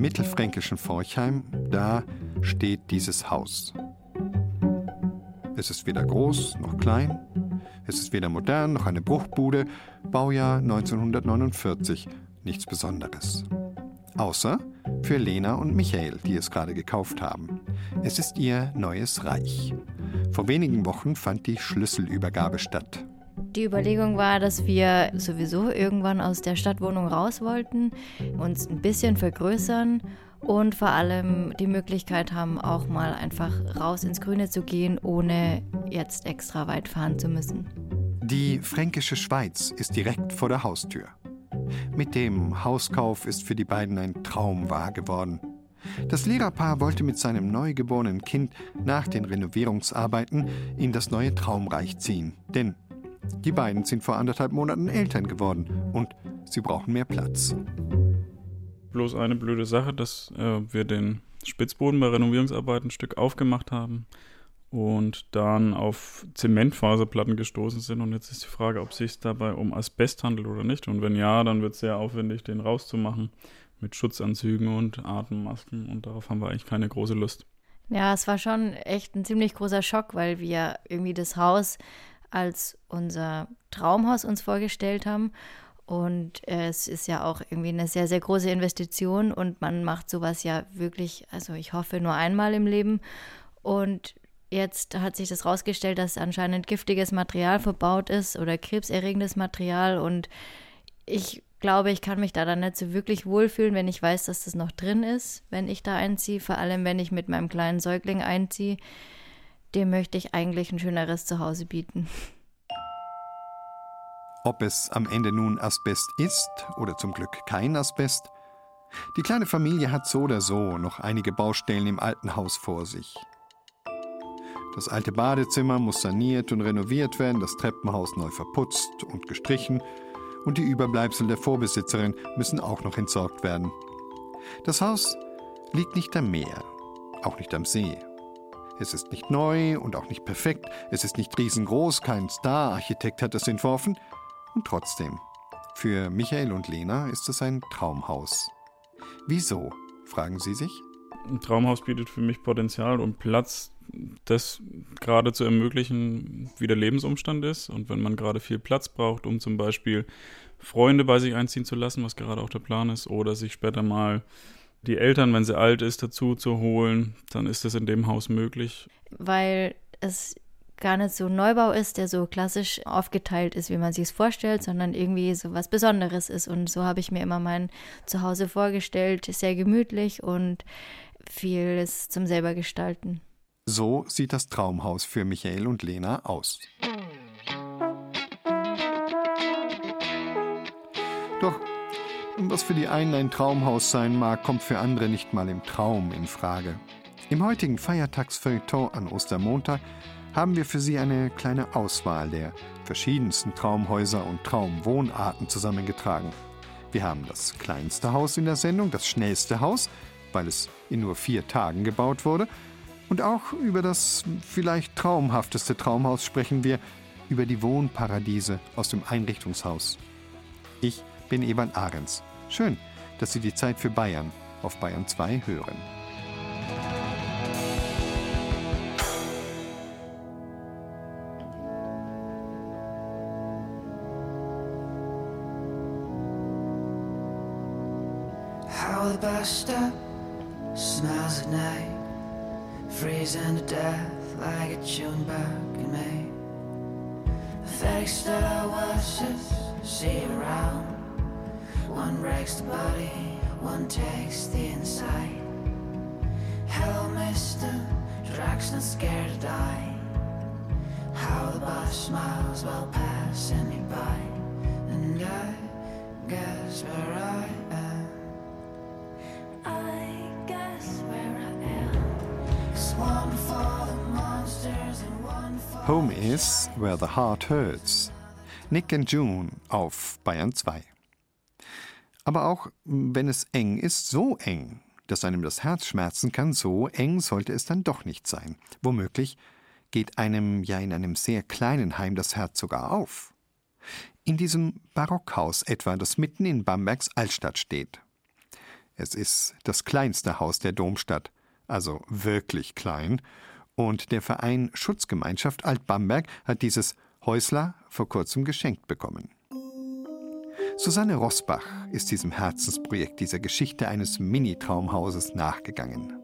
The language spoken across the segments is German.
mittelfränkischen Forchheim, da steht dieses Haus. Es ist weder groß noch klein, es ist weder modern noch eine Bruchbude, Baujahr 1949, nichts Besonderes. Außer für Lena und Michael, die es gerade gekauft haben. Es ist ihr neues Reich. Vor wenigen Wochen fand die Schlüsselübergabe statt. Die Überlegung war, dass wir sowieso irgendwann aus der Stadtwohnung raus wollten, uns ein bisschen vergrößern und vor allem die Möglichkeit haben, auch mal einfach raus ins Grüne zu gehen, ohne jetzt extra weit fahren zu müssen. Die fränkische Schweiz ist direkt vor der Haustür. Mit dem Hauskauf ist für die beiden ein Traum wahr geworden. Das Lehrerpaar wollte mit seinem neugeborenen Kind nach den Renovierungsarbeiten in das neue Traumreich ziehen. Denn die beiden sind vor anderthalb Monaten Eltern geworden und sie brauchen mehr Platz. Bloß eine blöde Sache, dass äh, wir den Spitzboden bei Renovierungsarbeiten ein Stück aufgemacht haben und dann auf Zementfaserplatten gestoßen sind. Und jetzt ist die Frage, ob es sich dabei um Asbest handelt oder nicht. Und wenn ja, dann wird es sehr aufwendig, den rauszumachen mit Schutzanzügen und Atemmasken. Und darauf haben wir eigentlich keine große Lust. Ja, es war schon echt ein ziemlich großer Schock, weil wir irgendwie das Haus als unser Traumhaus uns vorgestellt haben. Und es ist ja auch irgendwie eine sehr, sehr große Investition und man macht sowas ja wirklich, also ich hoffe nur einmal im Leben. Und jetzt hat sich das rausgestellt, dass anscheinend giftiges Material verbaut ist oder krebserregendes Material. Und ich glaube, ich kann mich da dann nicht so wirklich wohlfühlen, wenn ich weiß, dass das noch drin ist, wenn ich da einziehe. Vor allem, wenn ich mit meinem kleinen Säugling einziehe dem möchte ich eigentlich ein schöneres Zuhause bieten. Ob es am Ende nun Asbest ist oder zum Glück kein Asbest, die kleine Familie hat so oder so noch einige Baustellen im alten Haus vor sich. Das alte Badezimmer muss saniert und renoviert werden, das Treppenhaus neu verputzt und gestrichen und die Überbleibsel der Vorbesitzerin müssen auch noch entsorgt werden. Das Haus liegt nicht am Meer, auch nicht am See. Es ist nicht neu und auch nicht perfekt. Es ist nicht riesengroß, kein Star-Architekt hat es entworfen. Und trotzdem, für Michael und Lena ist es ein Traumhaus. Wieso, fragen Sie sich? Ein Traumhaus bietet für mich Potenzial und Platz, das gerade zu ermöglichen, wie der Lebensumstand ist. Und wenn man gerade viel Platz braucht, um zum Beispiel Freunde bei sich einziehen zu lassen, was gerade auch der Plan ist, oder sich später mal die Eltern, wenn sie alt ist, dazu zu holen, dann ist das in dem Haus möglich. Weil es gar nicht so ein Neubau ist, der so klassisch aufgeteilt ist, wie man sich es vorstellt, sondern irgendwie so was Besonderes ist. Und so habe ich mir immer mein Zuhause vorgestellt, sehr gemütlich und vieles zum selber gestalten. So sieht das Traumhaus für Michael und Lena aus. Doch was für die einen ein Traumhaus sein mag, kommt für andere nicht mal im Traum in Frage. Im heutigen Feiertagsfeuilleton an Ostermontag haben wir für Sie eine kleine Auswahl der verschiedensten Traumhäuser und Traumwohnarten zusammengetragen. Wir haben das kleinste Haus in der Sendung, das schnellste Haus, weil es in nur vier Tagen gebaut wurde. Und auch über das vielleicht traumhafteste Traumhaus sprechen wir, über die Wohnparadiese aus dem Einrichtungshaus. Ich bin Evan Ahrens. Schön, dass Sie die Zeit für Bayern auf Bayern 2 hören. Is where the heart hurts. Nick and June auf Bayern 2. Aber auch wenn es eng ist, so eng, dass einem das Herz schmerzen kann, so eng sollte es dann doch nicht sein. Womöglich geht einem ja in einem sehr kleinen Heim das Herz sogar auf. In diesem Barockhaus etwa, das mitten in Bambergs Altstadt steht. Es ist das kleinste Haus der Domstadt, also wirklich klein, und der Verein Schutzgemeinschaft Alt-Bamberg hat dieses Häusler vor kurzem geschenkt bekommen. Susanne Rosbach ist diesem Herzensprojekt dieser Geschichte eines Mini-Traumhauses nachgegangen.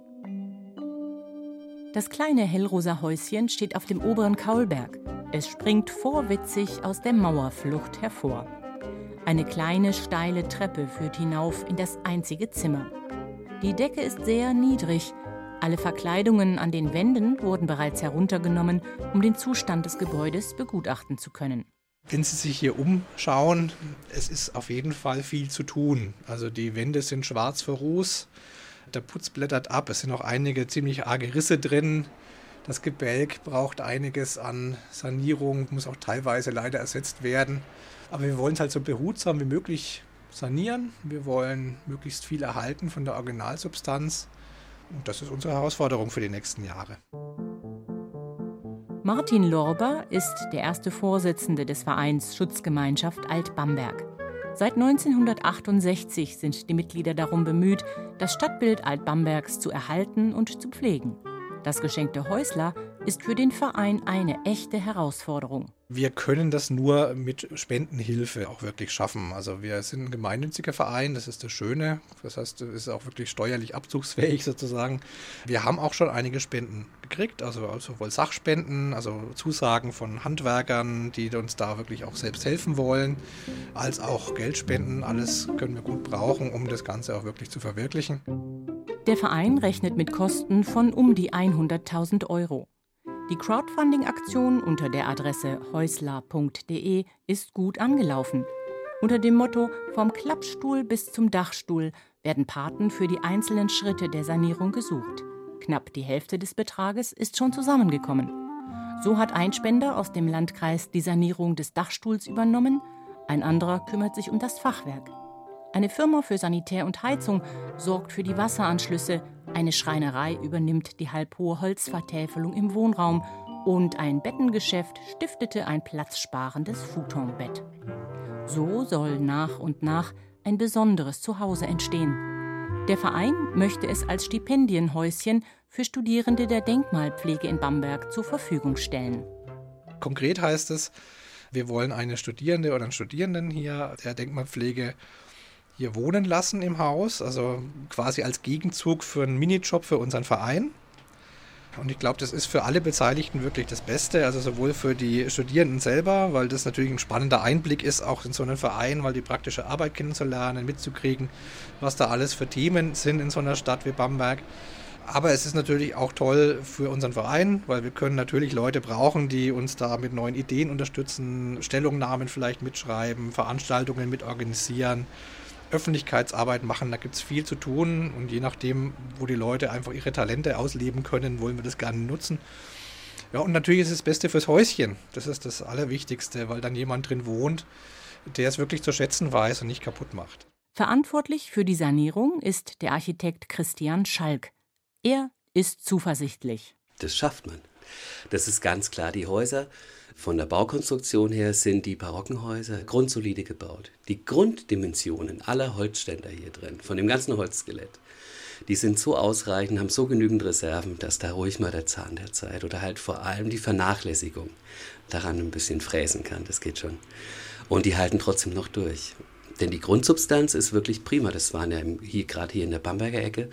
Das kleine hellrosa Häuschen steht auf dem oberen Kaulberg. Es springt vorwitzig aus der Mauerflucht hervor. Eine kleine steile Treppe führt hinauf in das einzige Zimmer. Die Decke ist sehr niedrig. Alle Verkleidungen an den Wänden wurden bereits heruntergenommen, um den Zustand des Gebäudes begutachten zu können. Wenn Sie sich hier umschauen, es ist auf jeden Fall viel zu tun. Also die Wände sind schwarz vor Ruß, der Putz blättert ab, es sind auch einige ziemlich arge Risse drin. Das Gebälk braucht einiges an Sanierung, muss auch teilweise leider ersetzt werden. Aber wir wollen es halt so behutsam wie möglich sanieren. Wir wollen möglichst viel erhalten von der Originalsubstanz. Und das ist unsere Herausforderung für die nächsten Jahre. Martin Lorber ist der erste Vorsitzende des Vereins Schutzgemeinschaft Alt-Bamberg. Seit 1968 sind die Mitglieder darum bemüht, das Stadtbild Alt-Bambergs zu erhalten und zu pflegen. Das geschenkte Häusler ist für den Verein eine echte Herausforderung. Wir können das nur mit Spendenhilfe auch wirklich schaffen. Also wir sind ein gemeinnütziger Verein, das ist das Schöne. Das heißt, es ist auch wirklich steuerlich abzugsfähig sozusagen. Wir haben auch schon einige Spenden gekriegt, also sowohl Sachspenden, also Zusagen von Handwerkern, die uns da wirklich auch selbst helfen wollen, als auch Geldspenden. Alles können wir gut brauchen, um das Ganze auch wirklich zu verwirklichen. Der Verein rechnet mit Kosten von um die 100.000 Euro. Die Crowdfunding-Aktion unter der Adresse häusler.de ist gut angelaufen. Unter dem Motto Vom Klappstuhl bis zum Dachstuhl werden Paten für die einzelnen Schritte der Sanierung gesucht. Knapp die Hälfte des Betrages ist schon zusammengekommen. So hat ein Spender aus dem Landkreis die Sanierung des Dachstuhls übernommen, ein anderer kümmert sich um das Fachwerk. Eine Firma für Sanitär und Heizung sorgt für die Wasseranschlüsse, eine Schreinerei übernimmt die halbhohe Holzvertäfelung im Wohnraum und ein Bettengeschäft stiftete ein platzsparendes Futonbett. So soll nach und nach ein besonderes Zuhause entstehen. Der Verein möchte es als Stipendienhäuschen für Studierende der Denkmalpflege in Bamberg zur Verfügung stellen. Konkret heißt es, wir wollen eine Studierende oder einen Studierenden hier der Denkmalpflege hier wohnen lassen im Haus, also quasi als Gegenzug für einen Minijob für unseren Verein. Und ich glaube, das ist für alle Beteiligten wirklich das Beste, also sowohl für die Studierenden selber, weil das natürlich ein spannender Einblick ist, auch in so einen Verein, weil die praktische Arbeit kennenzulernen, mitzukriegen, was da alles für Themen sind in so einer Stadt wie Bamberg. Aber es ist natürlich auch toll für unseren Verein, weil wir können natürlich Leute brauchen, die uns da mit neuen Ideen unterstützen, Stellungnahmen vielleicht mitschreiben, Veranstaltungen mitorganisieren. Öffentlichkeitsarbeit machen. Da gibt es viel zu tun und je nachdem, wo die Leute einfach ihre Talente ausleben können, wollen wir das gerne nutzen. Ja, und natürlich ist es das Beste fürs Häuschen. Das ist das Allerwichtigste, weil dann jemand drin wohnt, der es wirklich zu schätzen weiß und nicht kaputt macht. Verantwortlich für die Sanierung ist der Architekt Christian Schalk. Er ist zuversichtlich. Das schafft man. Das ist ganz klar. Die Häuser von der Baukonstruktion her sind die barocken Häuser grundsolide gebaut. Die Grunddimensionen aller Holzständer hier drin, von dem ganzen Holzskelett, die sind so ausreichend, haben so genügend Reserven, dass da ruhig mal der Zahn der Zeit oder halt vor allem die Vernachlässigung daran ein bisschen fräsen kann. Das geht schon. Und die halten trotzdem noch durch. Denn die Grundsubstanz ist wirklich prima. Das waren ja hier, gerade hier in der Bamberger Ecke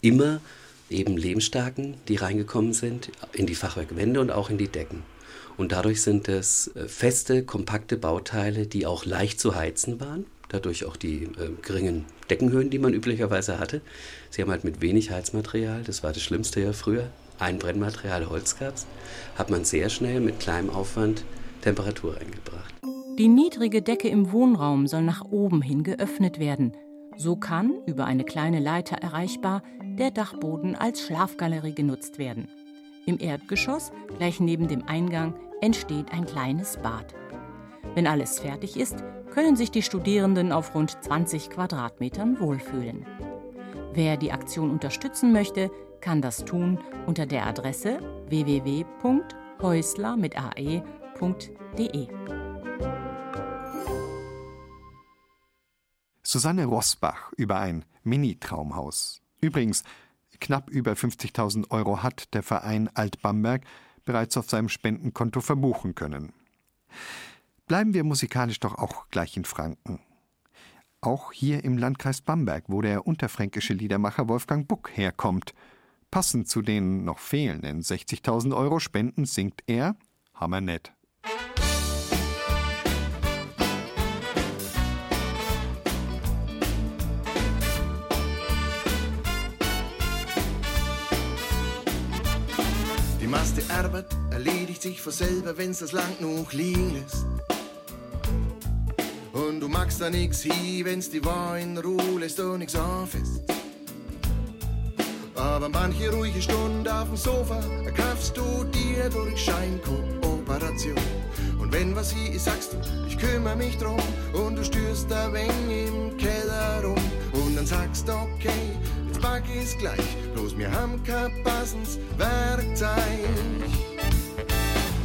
immer eben Lehmstarken, die reingekommen sind, in die Fachwerkwände und auch in die Decken. Und dadurch sind es äh, feste, kompakte Bauteile, die auch leicht zu heizen waren. Dadurch auch die äh, geringen Deckenhöhen, die man üblicherweise hatte. Sie haben halt mit wenig Heizmaterial, das war das Schlimmste ja früher, ein Brennmaterial Holz gab hat man sehr schnell mit kleinem Aufwand Temperatur eingebracht. Die niedrige Decke im Wohnraum soll nach oben hin geöffnet werden. So kann, über eine kleine Leiter erreichbar, der Dachboden als Schlafgalerie genutzt werden. Im Erdgeschoss, gleich neben dem Eingang, entsteht ein kleines Bad. Wenn alles fertig ist, können sich die Studierenden auf rund 20 Quadratmetern wohlfühlen. Wer die Aktion unterstützen möchte, kann das tun unter der Adresse www.häusler mit ae.de. Susanne Rossbach über ein Mini-Traumhaus. Übrigens, knapp über 50.000 Euro hat der Verein Alt-Bamberg bereits auf seinem Spendenkonto verbuchen können. Bleiben wir musikalisch doch auch gleich in Franken. Auch hier im Landkreis Bamberg, wo der unterfränkische Liedermacher Wolfgang Buck herkommt. Passend zu den noch fehlenden 60.000 Euro Spenden singt er Hammernett. Die meiste Arbeit erledigt sich von selber, wenn's das Land noch liegen lässt. Und du magst da nix hin, wenn's die Wahr in Ruhe lässt und nix anfasst. Aber manche ruhige Stunde auf dem Sofa erkaufst du dir durch Scheinkooperation. Und wenn was hier ist, sagst du, ich kümmere mich drum und du stürst da wenig im Keller rum. Und dann sagst du, okay, pack ich's gleich, bloß wir haben kein passendes Werkzeug.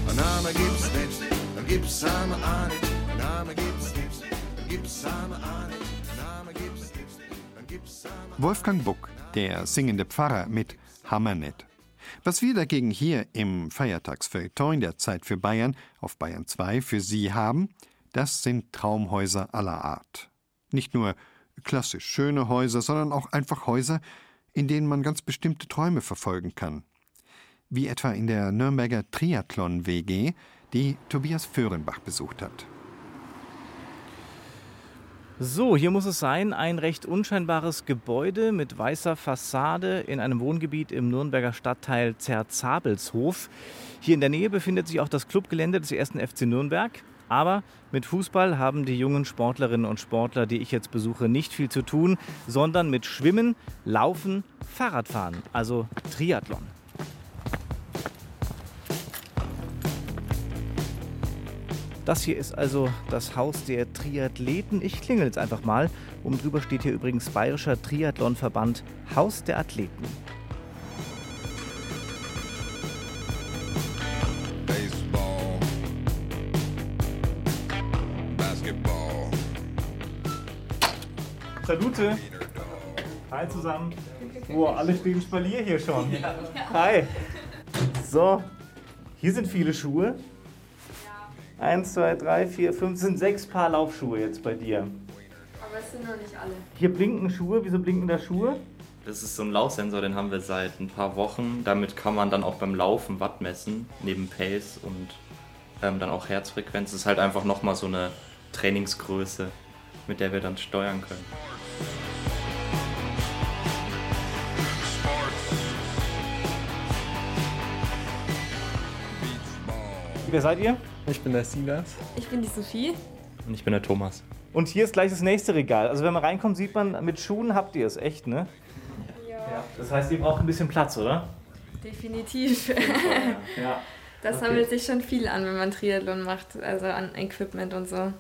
Ein Name gibt's nicht, dann gibt's Name auch nicht. Ein Name gibt's nicht, dann gibt's Name auch nicht. Wolfgang Buck, der singende Pfarrer mit Hammernett. Was wir dagegen hier im Feiertagsfeuilleton der Zeit für Bayern auf Bayern 2 für Sie haben, das sind Traumhäuser aller Art. Nicht nur klassisch schöne Häuser, sondern auch einfach Häuser, in denen man ganz bestimmte Träume verfolgen kann. Wie etwa in der Nürnberger Triathlon-WG, die Tobias Föhrenbach besucht hat. So, hier muss es sein, ein recht unscheinbares Gebäude mit weißer Fassade in einem Wohngebiet im Nürnberger Stadtteil Zerzabelshof. Hier in der Nähe befindet sich auch das Clubgelände des 1. FC Nürnberg. Aber mit Fußball haben die jungen Sportlerinnen und Sportler, die ich jetzt besuche, nicht viel zu tun, sondern mit Schwimmen, Laufen, Fahrradfahren, also Triathlon. Das hier ist also das Haus der Triathleten. Ich klingel jetzt einfach mal. Oben drüber steht hier übrigens Bayerischer Triathlonverband Haus der Athleten. Salute. Hi zusammen. Boah, alle stehen Spalier hier schon. Hi. So, hier sind viele Schuhe. Eins, zwei, drei, vier, fünf, sind sechs Paar Laufschuhe jetzt bei dir. Aber es sind noch nicht alle. Hier blinken Schuhe. Wieso blinken da Schuhe? Das ist so ein Laufsensor, den haben wir seit ein paar Wochen. Damit kann man dann auch beim Laufen Watt messen, neben Pace und ähm, dann auch Herzfrequenz. Das ist halt einfach nochmal so eine Trainingsgröße, mit der wir dann steuern können. Wer seid ihr? Ich bin der Silas. Ich bin die Sophie. Und ich bin der Thomas. Und hier ist gleich das nächste Regal. Also wenn man reinkommt, sieht man, mit Schuhen habt ihr es echt, ne? Ja, Das heißt, ihr braucht ein bisschen Platz, oder? definitiv. Ja. Das Okay. sammelt sich schon viel an, wenn man Triathlon macht, also an Equipment und so.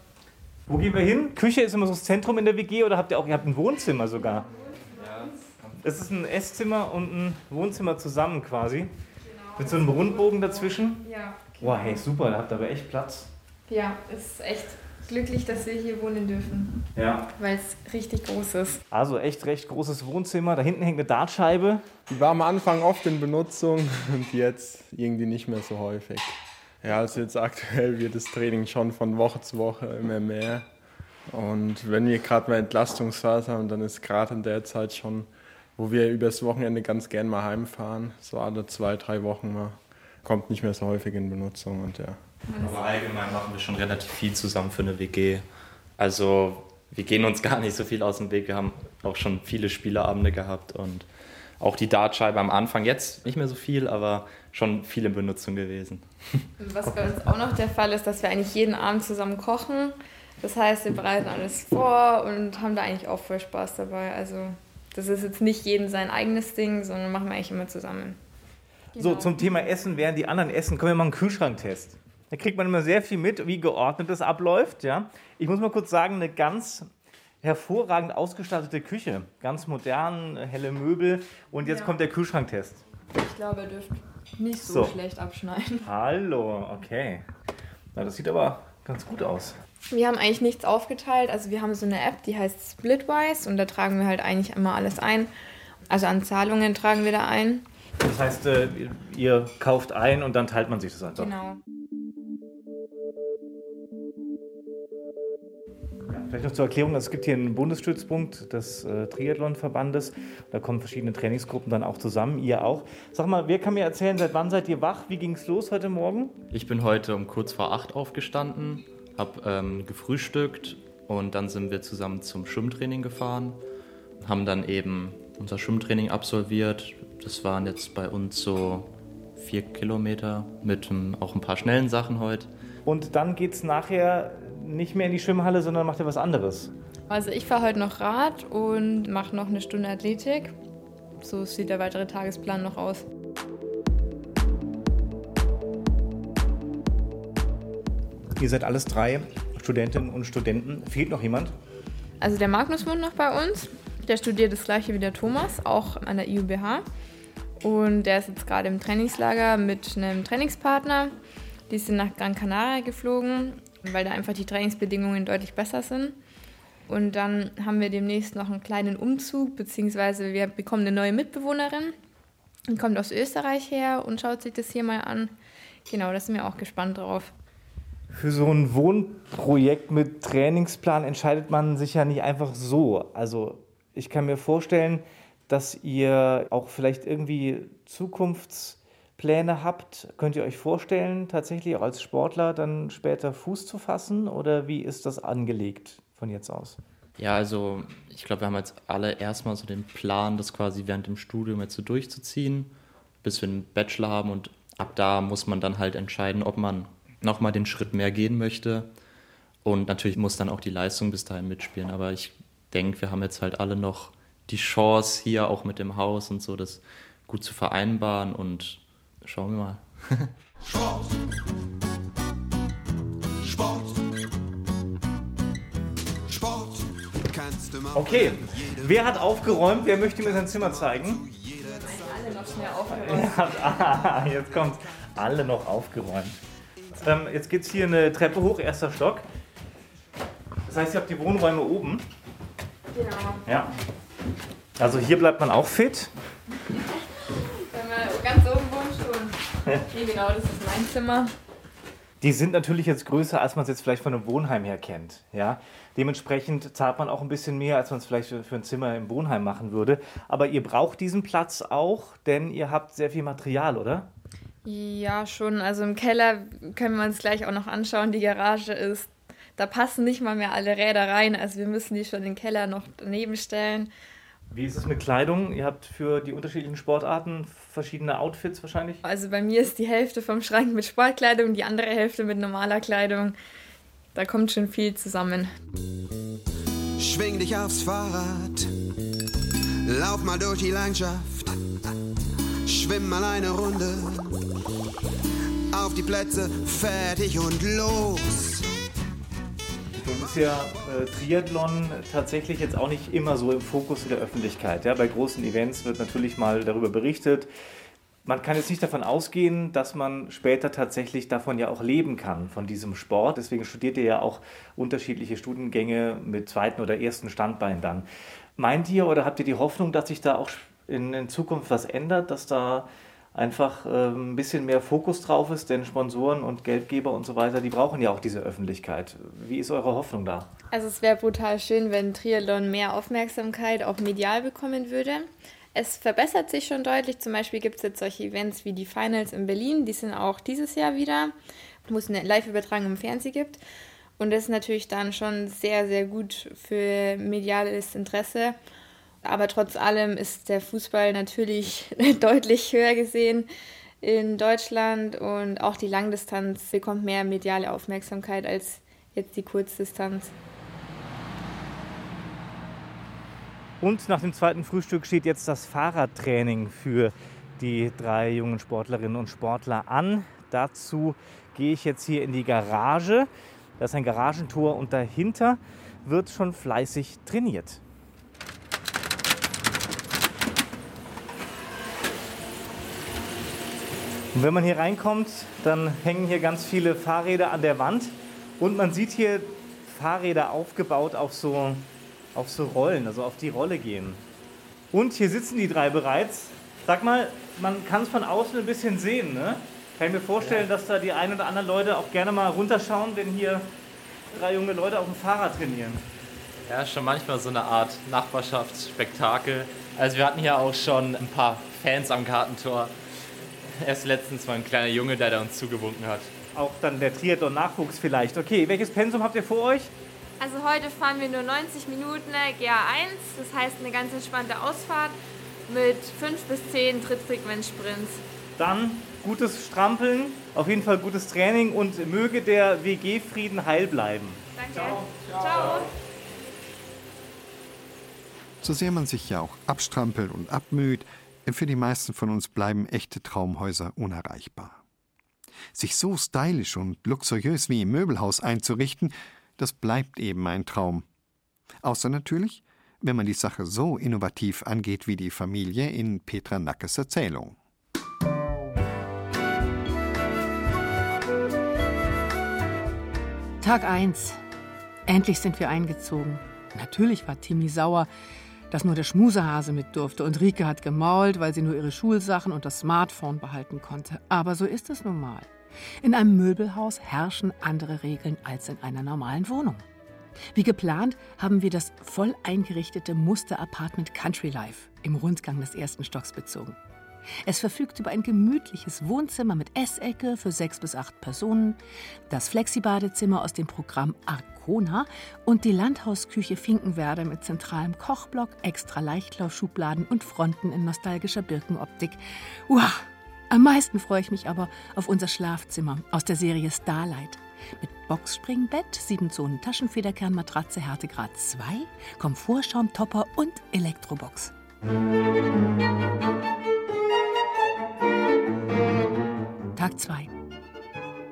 Wo gehen wir hin? Küche ist immer so das Zentrum in der WG oder habt ihr auch, ihr habt ein Wohnzimmer sogar? Es ist ein Esszimmer und ein Wohnzimmer zusammen quasi. Mit so einem Rundbogen dazwischen. Ja. Boah, hey, super, da habt ihr aber echt Platz. Ja, ist echt glücklich, dass wir hier wohnen dürfen, Ja. weil es richtig groß ist. Also echt recht großes Wohnzimmer. Da hinten hängt eine Dartscheibe. Die war am Anfang oft in Benutzung und jetzt irgendwie nicht mehr so häufig. Ja, also jetzt aktuell wird das Training schon von Woche zu Woche immer mehr. Und wenn wir gerade mal Entlastungsphase haben, dann ist gerade in der Zeit schon, wo wir übers Wochenende ganz gern mal heimfahren, so alle zwei, drei Wochen mal, kommt nicht mehr so häufig in Benutzung und ja. Aber allgemein machen wir schon relativ viel zusammen für eine WG. Also wir gehen uns gar nicht so viel aus dem Weg. Wir haben auch schon viele Spieleabende gehabt und auch die Dartscheibe am Anfang jetzt nicht mehr so viel, aber schon viel in Benutzung gewesen. Was bei uns auch noch der Fall ist, dass wir eigentlich jeden Abend zusammen kochen. Das heißt, wir bereiten alles vor und haben da eigentlich auch voll Spaß dabei. Also das ist jetzt nicht jeden sein eigenes Ding, sondern machen wir eigentlich immer zusammen. So, zum Thema Essen, während die anderen essen, kommen wir mal einen Kühlschranktest. Da kriegt man immer sehr viel mit, wie geordnet das abläuft. Ja? Ich muss mal kurz sagen, eine ganz hervorragend ausgestattete Küche. Ganz modern, helle Möbel. Und jetzt Ja. kommt der Kühlschranktest. Ich glaube, ihr dürft nicht so, So. schlecht abschneiden. Hallo, okay. Na, das sieht aber ganz gut aus. Wir haben eigentlich nichts aufgeteilt. Also wir haben so eine App, die heißt Splitwise und da tragen wir halt eigentlich immer alles ein. Also an Zahlungen tragen wir da ein. Das heißt, äh, ihr kauft ein und dann teilt man sich das einfach. Genau. Vielleicht noch zur Erklärung, es gibt hier einen Bundesstützpunkt des äh, Triathlon-Verbandes. Da kommen verschiedene Trainingsgruppen dann auch zusammen, ihr auch. Sag mal, wer kann mir erzählen, seit wann seid ihr wach? Wie ging es los heute Morgen? Ich bin heute um kurz vor acht aufgestanden, habe ähm, gefrühstückt und dann sind wir zusammen zum Schwimmtraining gefahren, haben dann eben unser Schwimmtraining absolviert. Das waren jetzt bei uns so vier Kilometer mit ähm, auch ein paar schnellen Sachen heute. Und dann geht es nachher nicht mehr in die Schwimmhalle, sondern macht ihr was anderes. Also ich fahre heute noch Rad und mache noch eine Stunde Athletik. So sieht der weitere Tagesplan noch aus. Ihr seid alles drei Studentinnen und Studenten. Fehlt noch jemand? Also der Magnus wohnt noch bei uns. Der studiert das gleiche wie der Thomas, auch an der IUBH. Und der ist jetzt gerade im Trainingslager mit einem Trainingspartner. Die sind nach Gran Canaria geflogen, weil da einfach die Trainingsbedingungen deutlich besser sind. Und dann haben wir demnächst noch einen kleinen Umzug, beziehungsweise wir bekommen eine neue Mitbewohnerin. Die kommt aus Österreich her und schaut sich das hier mal an. Genau, da sind wir auch gespannt drauf. Für so ein Wohnprojekt mit Trainingsplan entscheidet man sich ja nicht einfach so. Also ich kann mir vorstellen, dass ihr auch vielleicht irgendwie Zukunftspläne habt. Könnt ihr euch vorstellen, tatsächlich auch als Sportler dann später Fuß zu fassen? Oder wie ist das angelegt von jetzt aus? Ja, also ich glaube, wir haben jetzt alle erstmal so den Plan, das quasi während dem Studium jetzt so durchzuziehen, bis wir einen Bachelor haben und ab da muss man dann halt entscheiden, ob man nochmal den Schritt mehr gehen möchte. Und natürlich muss dann auch die Leistung bis dahin mitspielen. Aber ich denke, wir haben jetzt halt alle noch die Chance, hier auch mit dem Haus und so das gut zu vereinbaren. Und schauen wir mal. Sport. Sport. Sport. Kannst du mal Okay, wer hat aufgeräumt? Wer möchte mir sein Zimmer zeigen? Alle noch schnell aufgeräumt. ah, jetzt kommt alle noch aufgeräumt. Ähm, jetzt geht es hier eine Treppe hoch, erster Stock. Das heißt, ihr habt die Wohnräume oben. Genau. Ja. Also hier bleibt man auch fit. Wenn wir ganz oben wohnen schon. Nee, genau, das ist mein Zimmer. Die sind natürlich jetzt größer, als man es jetzt vielleicht von einem Wohnheim her kennt. Ja? Dementsprechend zahlt man auch ein bisschen mehr, als man es vielleicht für, für ein Zimmer im Wohnheim machen würde. Aber ihr braucht diesen Platz auch, denn ihr habt sehr viel Material, oder? Ja, schon. Also im Keller können wir uns gleich auch noch anschauen. Die Garage ist, da passen nicht mal mehr alle Räder rein. Also wir müssen die schon in den Keller noch daneben stellen. Wie ist es mit Kleidung? Ihr habt für die unterschiedlichen Sportarten verschiedene Outfits wahrscheinlich? Also bei mir ist die Hälfte vom Schrank mit Sportkleidung, die andere Hälfte mit normaler Kleidung. Da kommt schon viel zusammen. Schwing dich aufs Fahrrad, lauf mal durch die Landschaft, schwimm mal eine Runde. Auf die Plätze, fertig und los. Nun ist ja äh, Triathlon tatsächlich jetzt auch nicht immer so im Fokus der Öffentlichkeit. Ja? Bei großen Events wird natürlich mal darüber berichtet. Man kann jetzt nicht davon ausgehen, dass man später tatsächlich davon ja auch leben kann, von diesem Sport. Deswegen studiert ihr ja auch unterschiedliche Studiengänge mit zweiten oder ersten Standbein dann. Meint ihr oder habt ihr die Hoffnung, dass sich da auch in, in Zukunft was ändert, dass da einfach äh, ein bisschen mehr Fokus drauf ist, denn Sponsoren und Geldgeber und so weiter, die brauchen ja auch diese Öffentlichkeit. Wie ist eure Hoffnung da? Also es wäre brutal schön, wenn Triathlon mehr Aufmerksamkeit auch medial bekommen würde. Es verbessert sich schon deutlich. Zum Beispiel gibt es jetzt solche Events wie die Finals in Berlin. Die sind auch dieses Jahr wieder, wo es eine Live-Übertragung im Fernsehen gibt. Und das ist natürlich dann schon sehr, sehr gut für mediales Interesse. Aber trotz allem ist der Fußball natürlich deutlich höher gesehen in Deutschland und auch die Langdistanz bekommt mehr mediale Aufmerksamkeit als jetzt die Kurzdistanz. Und nach dem zweiten Frühstück steht jetzt das Fahrradtraining für die drei jungen Sportlerinnen und Sportler an. Dazu gehe ich jetzt hier in die Garage. Da ist ein Garagentor und dahinter wird schon fleißig trainiert. Und wenn man hier reinkommt, dann hängen hier ganz viele Fahrräder an der Wand und man sieht hier Fahrräder aufgebaut auf so, auf so Rollen, also auf die Rolle gehen. Und hier sitzen die drei bereits. Sag mal, man kann es von außen ein bisschen sehen, ne? Kann ich mir vorstellen, dass da die ein oder anderen Leute auch gerne mal runterschauen, wenn hier drei junge Leute auf dem Fahrrad trainieren. Ja, schon manchmal so eine Art Nachbarschaftsspektakel. Also wir hatten hier auch schon ein paar Fans am Kartentor. Erst letztens war ein kleiner Junge, der da uns zugewunken hat. Auch dann der Triathlon-Nachwuchs vielleicht. Okay, welches Pensum habt ihr vor euch? Also heute fahren wir nur 90 Minuten GA1, das heißt eine ganz entspannte Ausfahrt mit 5 bis 10 Trittfrequenzsprints. Dann gutes Strampeln, auf jeden Fall gutes Training und möge der WG-Frieden heil bleiben. Danke. Ciao. Ciao. So sehr man sich ja auch abstrampelt und abmüht, für die meisten von uns bleiben echte Traumhäuser unerreichbar. Sich so stylisch und luxuriös wie im Möbelhaus einzurichten, das bleibt eben ein Traum. Außer natürlich, wenn man die Sache so innovativ angeht wie die Familie in Petra Nackes Erzählung. Tag 1. Endlich sind wir eingezogen. Natürlich war Timmy sauer, dass nur der Schmusehase mit durfte und Rike hat gemault, weil sie nur ihre Schulsachen und das Smartphone behalten konnte. Aber so ist es nun mal. In einem Möbelhaus herrschen andere Regeln als in einer normalen Wohnung. Wie geplant haben wir das voll eingerichtete Muster-Apartment Country Life im Rundgang des ersten Stocks bezogen. Es verfügt über ein gemütliches Wohnzimmer mit Essecke für sechs bis acht Personen, das Flexibadezimmer aus dem Programm Arcona und die Landhausküche Finkenwerder mit zentralem Kochblock, extra Leichtlaufschubladen und Fronten in nostalgischer Birkenoptik. Uah! Am meisten freue ich mich aber auf unser Schlafzimmer aus der Serie Starlight. Mit Boxspringbett, 7 Zonen Taschenfederkernmatratze Härtegrad 2, Komfortschaumtopper und Elektrobox. Tag 2.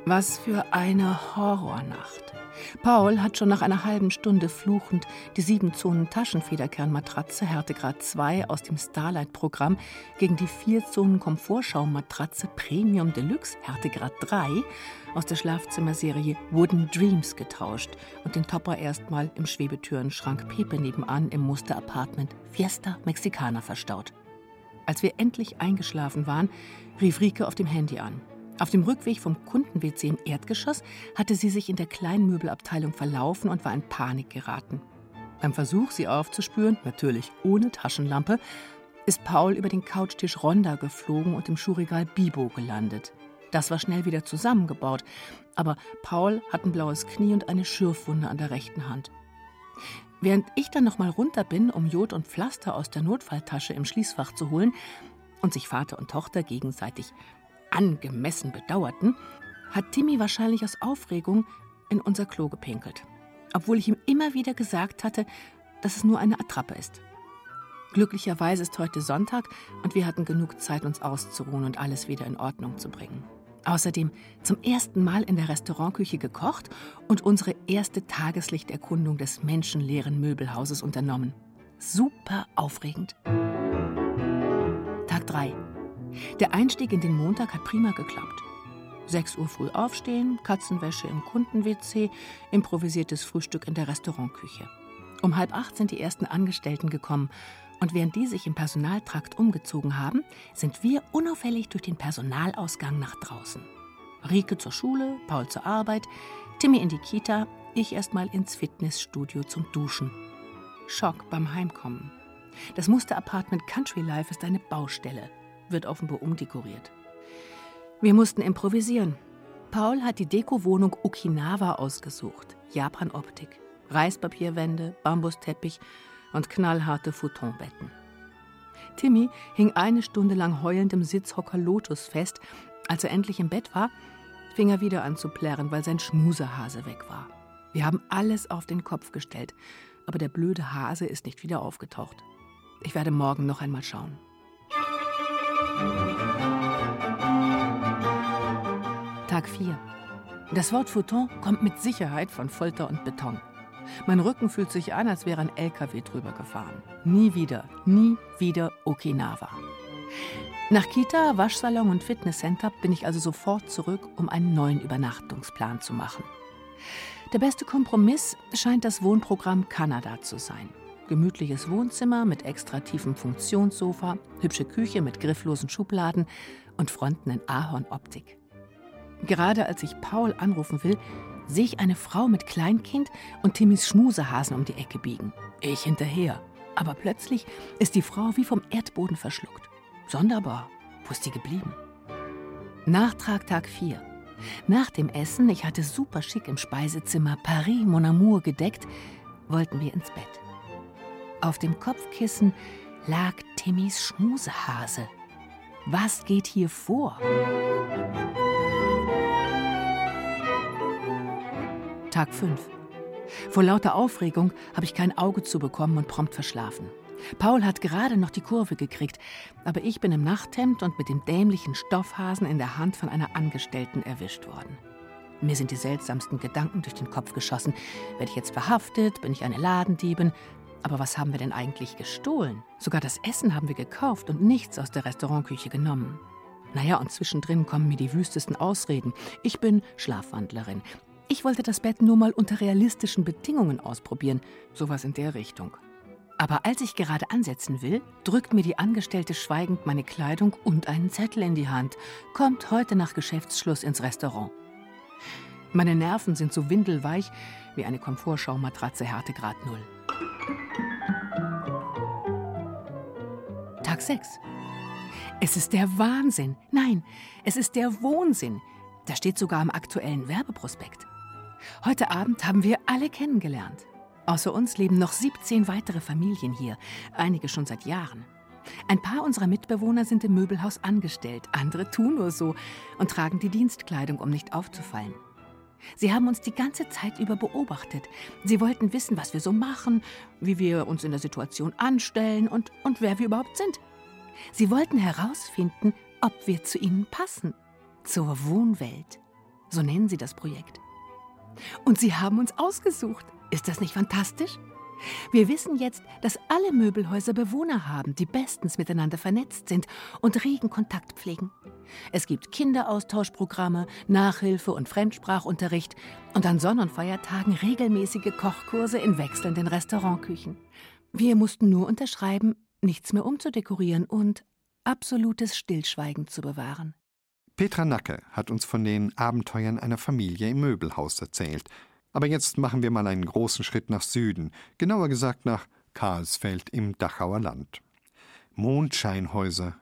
Was für eine Horrornacht. Paul hat schon nach einer halben Stunde fluchend die 7 Zonen Taschenfederkernmatratze Härtegrad 2 aus dem Starlight-Programm gegen die 4 Zonen Komfortschaummatratze Premium Deluxe Härtegrad 3 aus der Schlafzimmerserie Wooden Dreams getauscht und den Topper erstmal im Schwebetürenschrank Pepe nebenan im Muster-Apartment Fiesta Mexicana verstaut. Als wir endlich eingeschlafen waren, rief Rike auf dem Handy an. Auf dem Rückweg vom Kunden-WC im Erdgeschoss hatte sie sich in der kleinen Möbelabteilung verlaufen und war in Panik geraten. Beim Versuch, sie aufzuspüren, natürlich ohne Taschenlampe, ist Paul über den Couchtisch Ronda geflogen und im Schuhregal Bibo gelandet. Das war schnell wieder zusammengebaut, aber Paul hat ein blaues Knie und eine Schürfwunde an der rechten Hand. Während ich dann noch mal runter bin, um Jod und Pflaster aus der Notfalltasche im Schließfach zu holen und sich Vater und Tochter gegenseitig angemessen bedauerten, hat Timmy wahrscheinlich aus Aufregung in unser Klo gepinkelt. Obwohl ich ihm immer wieder gesagt hatte, dass es nur eine Attrappe ist. Glücklicherweise ist heute Sonntag und wir hatten genug Zeit, uns auszuruhen und alles wieder in Ordnung zu bringen. Außerdem zum ersten Mal in der Restaurantküche gekocht und unsere erste Tageslichterkundung des menschenleeren Möbelhauses unternommen. Super aufregend. Tag 3. Der Einstieg in den Montag hat prima geklappt. 6 Uhr früh aufstehen, Katzenwäsche im Kunden-WC, improvisiertes Frühstück in der Restaurantküche. Um halb acht sind die ersten Angestellten gekommen und während die sich im Personaltrakt umgezogen haben, sind wir unauffällig durch den Personalausgang nach draußen. Rike zur Schule, Paul zur Arbeit, Timmy in die Kita, ich erstmal ins Fitnessstudio zum Duschen. Schock beim Heimkommen. Das Musterapartment Country Life ist eine Baustelle wird offenbar umdekoriert. Wir mussten improvisieren. Paul hat die Dekowohnung Okinawa ausgesucht. Japan-Optik. Reispapierwände, Bambusteppich und knallharte Futonbetten. Timmy hing eine Stunde lang heulend im Sitzhocker Lotus fest. Als er endlich im Bett war, fing er wieder an zu plärren, weil sein Schmusehase weg war. Wir haben alles auf den Kopf gestellt, aber der blöde Hase ist nicht wieder aufgetaucht. Ich werde morgen noch einmal schauen. Tag 4. Das Wort Futon kommt mit Sicherheit von Folter und Beton. Mein Rücken fühlt sich an, als wäre ein LKW drüber gefahren. Nie wieder, nie wieder Okinawa. Nach Kita, Waschsalon und Fitnesscenter bin ich also sofort zurück, um einen neuen Übernachtungsplan zu machen. Der beste Kompromiss scheint das Wohnprogramm Kanada zu sein. Gemütliches Wohnzimmer mit extra tiefem Funktionssofa, hübsche Küche mit grifflosen Schubladen und Fronten in Ahornoptik. Gerade als ich Paul anrufen will, sehe ich eine Frau mit Kleinkind und Timmys Schmusehasen um die Ecke biegen. Ich hinterher. Aber plötzlich ist die Frau wie vom Erdboden verschluckt. Sonderbar. Wo ist die geblieben? Nachtrag Tag 4. Nach dem Essen, ich hatte super schick im Speisezimmer Paris Mon Amour gedeckt, wollten wir ins Bett. Auf dem Kopfkissen lag Timmys Schmusehase. Was geht hier vor? Tag 5. Vor lauter Aufregung habe ich kein Auge zu bekommen und prompt verschlafen. Paul hat gerade noch die Kurve gekriegt, aber ich bin im Nachthemd und mit dem dämlichen Stoffhasen in der Hand von einer Angestellten erwischt worden. Mir sind die seltsamsten Gedanken durch den Kopf geschossen. Werde ich jetzt verhaftet? Bin ich eine Ladendiebin? Aber was haben wir denn eigentlich gestohlen? Sogar das Essen haben wir gekauft und nichts aus der Restaurantküche genommen. Naja, und zwischendrin kommen mir die wüstesten Ausreden. Ich bin Schlafwandlerin. Ich wollte das Bett nur mal unter realistischen Bedingungen ausprobieren. Sowas in der Richtung. Aber als ich gerade ansetzen will, drückt mir die Angestellte schweigend meine Kleidung und einen Zettel in die Hand. Kommt heute nach Geschäftsschluss ins Restaurant. Meine Nerven sind so windelweich wie eine Komfortschaumatratze Härtegrad Null. Tag 6. Es ist der Wahnsinn. Nein, es ist der Wohnsinn. Da steht sogar im aktuellen Werbeprospekt. Heute Abend haben wir alle kennengelernt. Außer uns leben noch 17 weitere Familien hier, einige schon seit Jahren. Ein paar unserer Mitbewohner sind im Möbelhaus angestellt, andere tun nur so und tragen die Dienstkleidung, um nicht aufzufallen. Sie haben uns die ganze Zeit über beobachtet. Sie wollten wissen, was wir so machen, wie wir uns in der Situation anstellen und, und wer wir überhaupt sind. Sie wollten herausfinden, ob wir zu ihnen passen. Zur Wohnwelt. So nennen sie das Projekt. Und sie haben uns ausgesucht. Ist das nicht fantastisch? Wir wissen jetzt, dass alle Möbelhäuser Bewohner haben, die bestens miteinander vernetzt sind und regen Kontakt pflegen. Es gibt Kinderaustauschprogramme, Nachhilfe und Fremdsprachunterricht und an Sonn- und Feiertagen regelmäßige Kochkurse in wechselnden Restaurantküchen. Wir mussten nur unterschreiben, nichts mehr umzudekorieren und absolutes Stillschweigen zu bewahren. Petra Nacke hat uns von den Abenteuern einer Familie im Möbelhaus erzählt. Aber jetzt machen wir mal einen großen Schritt nach Süden, genauer gesagt nach Karlsfeld im Dachauer Land. Mondscheinhäuser.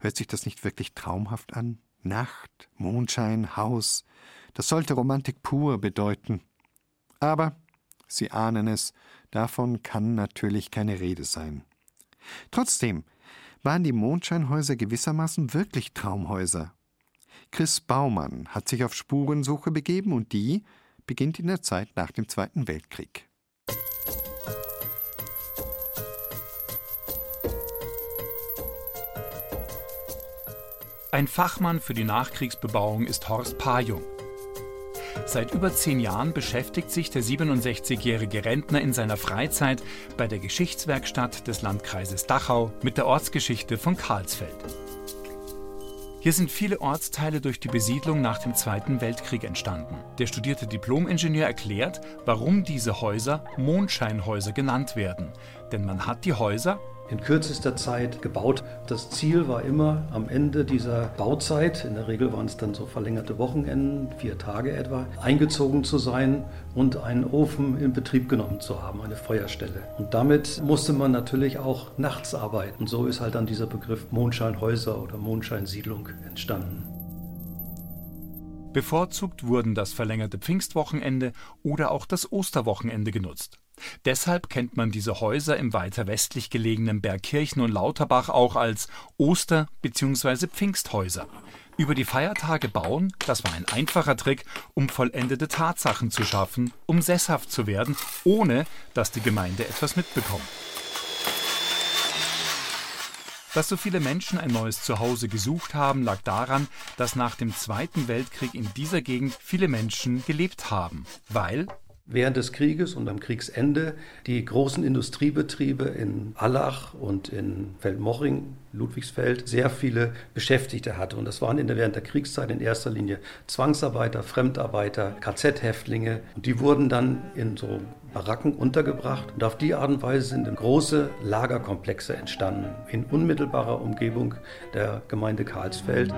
Hört sich das nicht wirklich traumhaft an? Nacht, Mondschein, Haus. Das sollte Romantik pur bedeuten. Aber, Sie ahnen es, davon kann natürlich keine Rede sein. Trotzdem waren die Mondscheinhäuser gewissermaßen wirklich Traumhäuser. Chris Baumann hat sich auf Spurensuche begeben und die beginnt in der Zeit nach dem Zweiten Weltkrieg. Ein Fachmann für die Nachkriegsbebauung ist Horst Pajung. Seit über zehn Jahren beschäftigt sich der 67-jährige Rentner in seiner Freizeit bei der Geschichtswerkstatt des Landkreises Dachau mit der Ortsgeschichte von Karlsfeld. Hier sind viele Ortsteile durch die Besiedlung nach dem Zweiten Weltkrieg entstanden. Der studierte Diplomingenieur erklärt, warum diese Häuser Mondscheinhäuser genannt werden. Denn man hat die Häuser in kürzester Zeit gebaut. Das Ziel war immer am Ende dieser Bauzeit, in der Regel waren es dann so verlängerte Wochenenden, vier Tage etwa, eingezogen zu sein und einen Ofen in Betrieb genommen zu haben, eine Feuerstelle. Und damit musste man natürlich auch nachts arbeiten. Und so ist halt dann dieser Begriff Mondscheinhäuser oder Mondscheinsiedlung entstanden. Bevorzugt wurden das verlängerte Pfingstwochenende oder auch das Osterwochenende genutzt. Deshalb kennt man diese Häuser im weiter westlich gelegenen Bergkirchen und Lauterbach auch als Oster- bzw. Pfingsthäuser. Über die Feiertage bauen, das war ein einfacher Trick, um vollendete Tatsachen zu schaffen, um sesshaft zu werden, ohne dass die Gemeinde etwas mitbekommt. Dass so viele Menschen ein neues Zuhause gesucht haben, lag daran, dass nach dem Zweiten Weltkrieg in dieser Gegend viele Menschen gelebt haben, weil während des Krieges und am Kriegsende die großen Industriebetriebe in Allach und in Feldmoching, Ludwigsfeld, sehr viele Beschäftigte hatte. Und das waren in der, während der Kriegszeit in erster Linie Zwangsarbeiter, Fremdarbeiter, KZ-Häftlinge. Und die wurden dann in so Baracken untergebracht. Und auf die Art und Weise sind große Lagerkomplexe entstanden, in unmittelbarer Umgebung der Gemeinde Karlsfeld.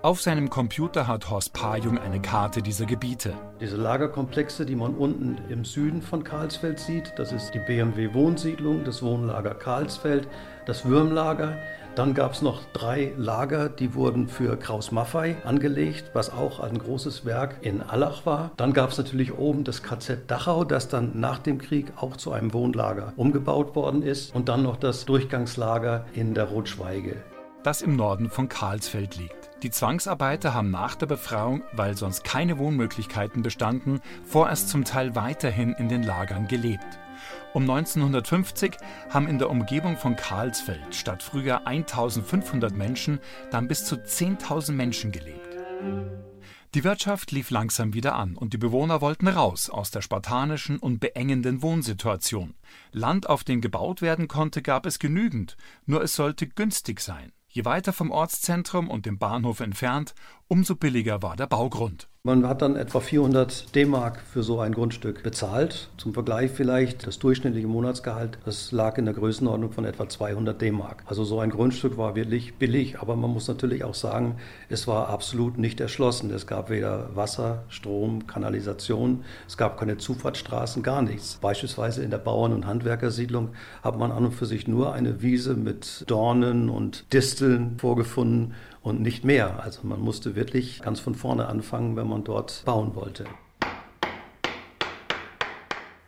Auf seinem Computer hat Horst Pajung eine Karte dieser Gebiete. Diese Lagerkomplexe, die man unten im Süden von Karlsfeld sieht, das ist die BMW Wohnsiedlung, das Wohnlager Karlsfeld, das Würmlager. Dann gab es noch drei Lager, die wurden für Kraus Maffei angelegt, was auch ein großes Werk in Allach war. Dann gab es natürlich oben das KZ Dachau, das dann nach dem Krieg auch zu einem Wohnlager umgebaut worden ist. Und dann noch das Durchgangslager in der Rotschweige. Das im Norden von Karlsfeld liegt. Die Zwangsarbeiter haben nach der Befreiung, weil sonst keine Wohnmöglichkeiten bestanden, vorerst zum Teil weiterhin in den Lagern gelebt. Um 1950 haben in der Umgebung von Karlsfeld statt früher 1500 Menschen dann bis zu 10.000 Menschen gelebt. Die Wirtschaft lief langsam wieder an und die Bewohner wollten raus aus der spartanischen und beengenden Wohnsituation. Land, auf dem gebaut werden konnte, gab es genügend, nur es sollte günstig sein. Je weiter vom Ortszentrum und dem Bahnhof entfernt, umso billiger war der Baugrund. Man hat dann etwa 400 D-Mark für so ein Grundstück bezahlt. Zum Vergleich vielleicht das durchschnittliche Monatsgehalt, das lag in der Größenordnung von etwa 200 D-Mark. Also so ein Grundstück war wirklich billig, aber man muss natürlich auch sagen, es war absolut nicht erschlossen. Es gab weder Wasser, Strom, Kanalisation, es gab keine Zufahrtsstraßen, gar nichts. Beispielsweise in der Bauern- und Handwerkersiedlung hat man an und für sich nur eine Wiese mit Dornen und Disteln vorgefunden und nicht mehr. Also man musste wirklich ganz von vorne anfangen, wenn man dort bauen wollte.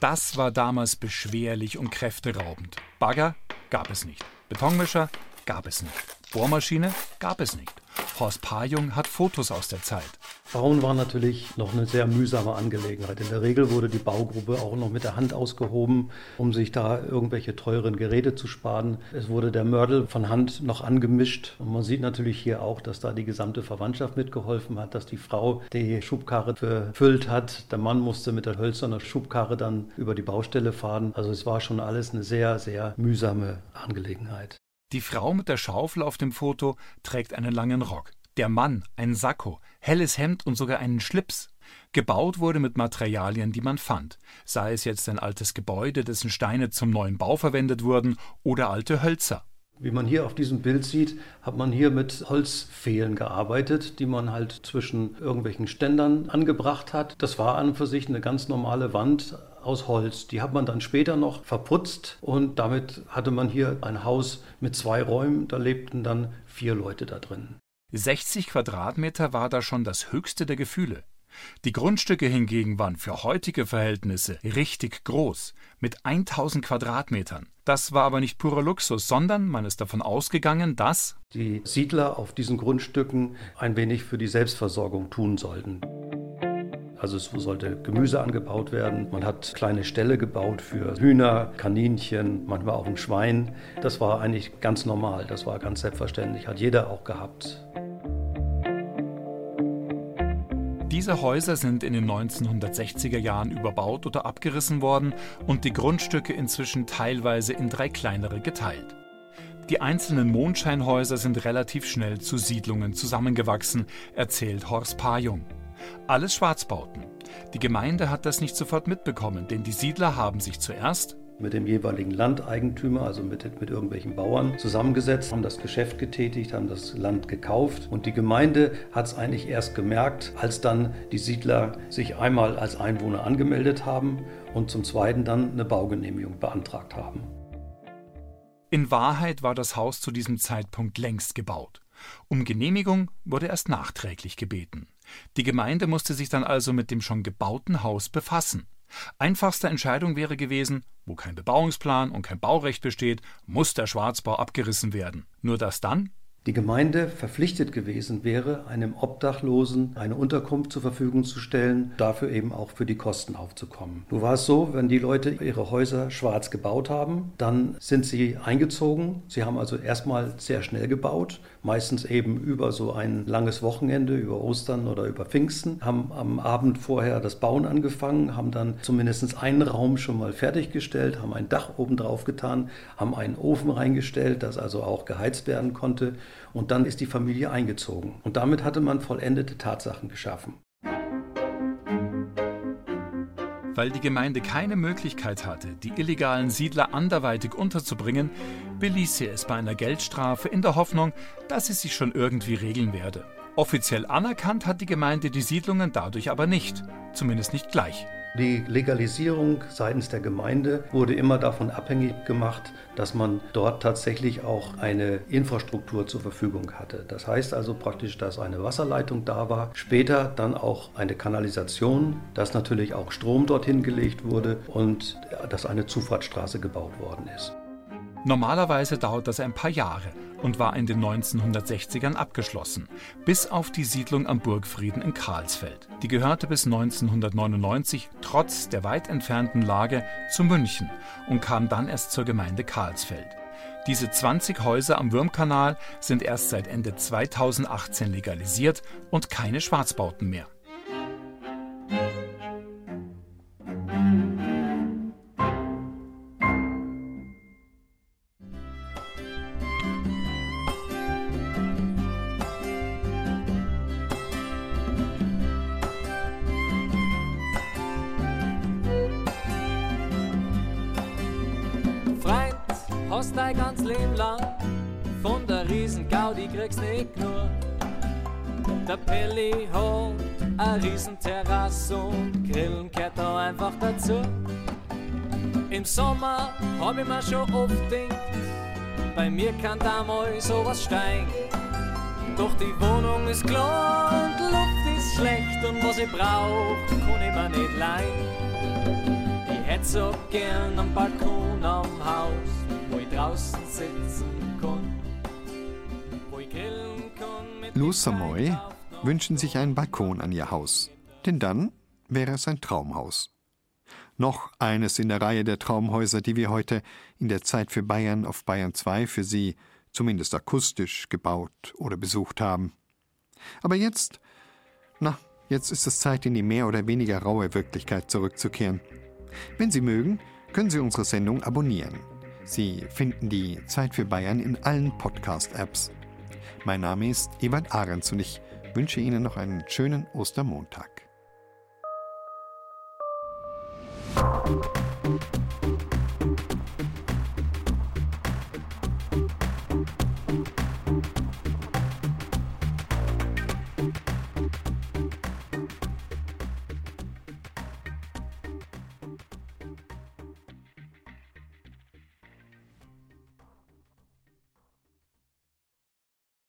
Das war damals beschwerlich und kräfteraubend. Bagger gab es nicht. Betonmischer gab es nicht. Bohrmaschine gab es nicht. Horst Pajung hat Fotos aus der Zeit. Bauen war natürlich noch eine sehr mühsame Angelegenheit. In der Regel wurde die Baugruppe auch noch mit der Hand ausgehoben, um sich da irgendwelche teuren Geräte zu sparen. Es wurde der Mörtel von Hand noch angemischt. Und man sieht natürlich hier auch, dass da die gesamte Verwandtschaft mitgeholfen hat, dass die Frau die Schubkarre befüllt hat. Der Mann musste mit der hölzernen Schubkarre dann über die Baustelle fahren. Also es war schon alles eine sehr, sehr mühsame Angelegenheit. Die Frau mit der Schaufel auf dem Foto trägt einen langen Rock. Der Mann ein Sakko, helles Hemd und sogar einen Schlips. Gebaut wurde mit Materialien, die man fand, sei es jetzt ein altes Gebäude, dessen Steine zum neuen Bau verwendet wurden, oder alte Hölzer. Wie man hier auf diesem Bild sieht, hat man hier mit Holzpfählen gearbeitet, die man halt zwischen irgendwelchen Ständern angebracht hat. Das war an und für sich eine ganz normale Wand aus Holz. Die hat man dann später noch verputzt und damit hatte man hier ein Haus mit zwei Räumen. Da lebten dann vier Leute da drin. 60 Quadratmeter war da schon das höchste der Gefühle. Die Grundstücke hingegen waren für heutige Verhältnisse richtig groß, mit 1000 Quadratmetern. Das war aber nicht purer Luxus, sondern man ist davon ausgegangen, dass die Siedler auf diesen Grundstücken ein wenig für die Selbstversorgung tun sollten. Also es sollte Gemüse angebaut werden. Man hat kleine Ställe gebaut für Hühner, Kaninchen, manchmal auch ein Schwein. Das war eigentlich ganz normal, das war ganz selbstverständlich, hat jeder auch gehabt. Diese Häuser sind in den 1960er Jahren überbaut oder abgerissen worden und die Grundstücke inzwischen teilweise in drei kleinere geteilt. Die einzelnen Mondscheinhäuser sind relativ schnell zu Siedlungen zusammengewachsen, erzählt Horst Pajung. Alles Schwarzbauten. Die Gemeinde hat das nicht sofort mitbekommen, denn die Siedler haben sich zuerst mit dem jeweiligen Landeigentümer, also mit, mit irgendwelchen Bauern, zusammengesetzt, haben das Geschäft getätigt, haben das Land gekauft. Und die Gemeinde hat es eigentlich erst gemerkt, als dann die Siedler sich einmal als Einwohner angemeldet haben und zum Zweiten dann eine Baugenehmigung beantragt haben. In Wahrheit war das Haus zu diesem Zeitpunkt längst gebaut. Um Genehmigung wurde erst nachträglich gebeten. Die Gemeinde musste sich dann also mit dem schon gebauten Haus befassen. Einfachste Entscheidung wäre gewesen, wo kein Bebauungsplan und kein Baurecht besteht, muss der Schwarzbau abgerissen werden. Nur dass dann die Gemeinde verpflichtet gewesen wäre, einem Obdachlosen eine Unterkunft zur Verfügung zu stellen, dafür eben auch für die Kosten aufzukommen. Nun war es so, wenn die Leute ihre Häuser schwarz gebaut haben, dann sind sie eingezogen. Sie haben also erstmal sehr schnell gebaut, meistens eben über so ein langes Wochenende, über Ostern oder über Pfingsten, haben am Abend vorher das Bauen angefangen, haben dann zumindest einen Raum schon mal fertiggestellt, haben ein Dach oben drauf getan, haben einen Ofen reingestellt, das also auch geheizt werden konnte und dann ist die Familie eingezogen. Und damit hatte man vollendete Tatsachen geschaffen. Weil die Gemeinde keine Möglichkeit hatte, die illegalen Siedler anderweitig unterzubringen, beließ sie es bei einer Geldstrafe in der Hoffnung, dass sie sich schon irgendwie regeln werde. Offiziell anerkannt hat die Gemeinde die Siedlungen dadurch aber nicht, zumindest nicht gleich. Die Legalisierung seitens der Gemeinde wurde immer davon abhängig gemacht, dass man dort tatsächlich auch eine Infrastruktur zur Verfügung hatte. Das heißt also praktisch, dass eine Wasserleitung da war, später dann auch eine Kanalisation, dass natürlich auch Strom dorthin gelegt wurde und dass eine Zufahrtsstraße gebaut worden ist. Normalerweise dauert das ein paar Jahre und war in den 1960ern abgeschlossen, bis auf die Siedlung am Burgfrieden in Karlsfeld. Die gehörte bis 1999 trotz der weit entfernten Lage zu München und kam dann erst zur Gemeinde Karlsfeld. Diese 20 Häuser am Würmkanal sind erst seit Ende 2018 legalisiert und keine Schwarzbauten mehr. Mir schon oft gedacht, bei mir kann da mal sowas steigen. Doch die Wohnung ist klar und Luft ist schlecht und was ich brauch, kann ich mir nicht leihen. Ich hätt so gern am Balkon am Haus wo ich draußen sitzen kann, wo ich grillen kann mit Samoy wünschen sich einen Balkon an ihr Haus, denn dann wäre es ein Traumhaus. Noch eines in der Reihe der Traumhäuser, die wir heute in der Zeit für Bayern auf Bayern 2 für Sie zumindest akustisch gebaut oder besucht haben. Aber jetzt, na, jetzt ist es Zeit, in die mehr oder weniger raue Wirklichkeit zurückzukehren. Wenn Sie mögen, können Sie unsere Sendung abonnieren. Sie finden die Zeit für Bayern in allen Podcast-Apps. Mein Name ist Ewald Ahrens und ich wünsche Ihnen noch einen schönen Ostermontag. うん。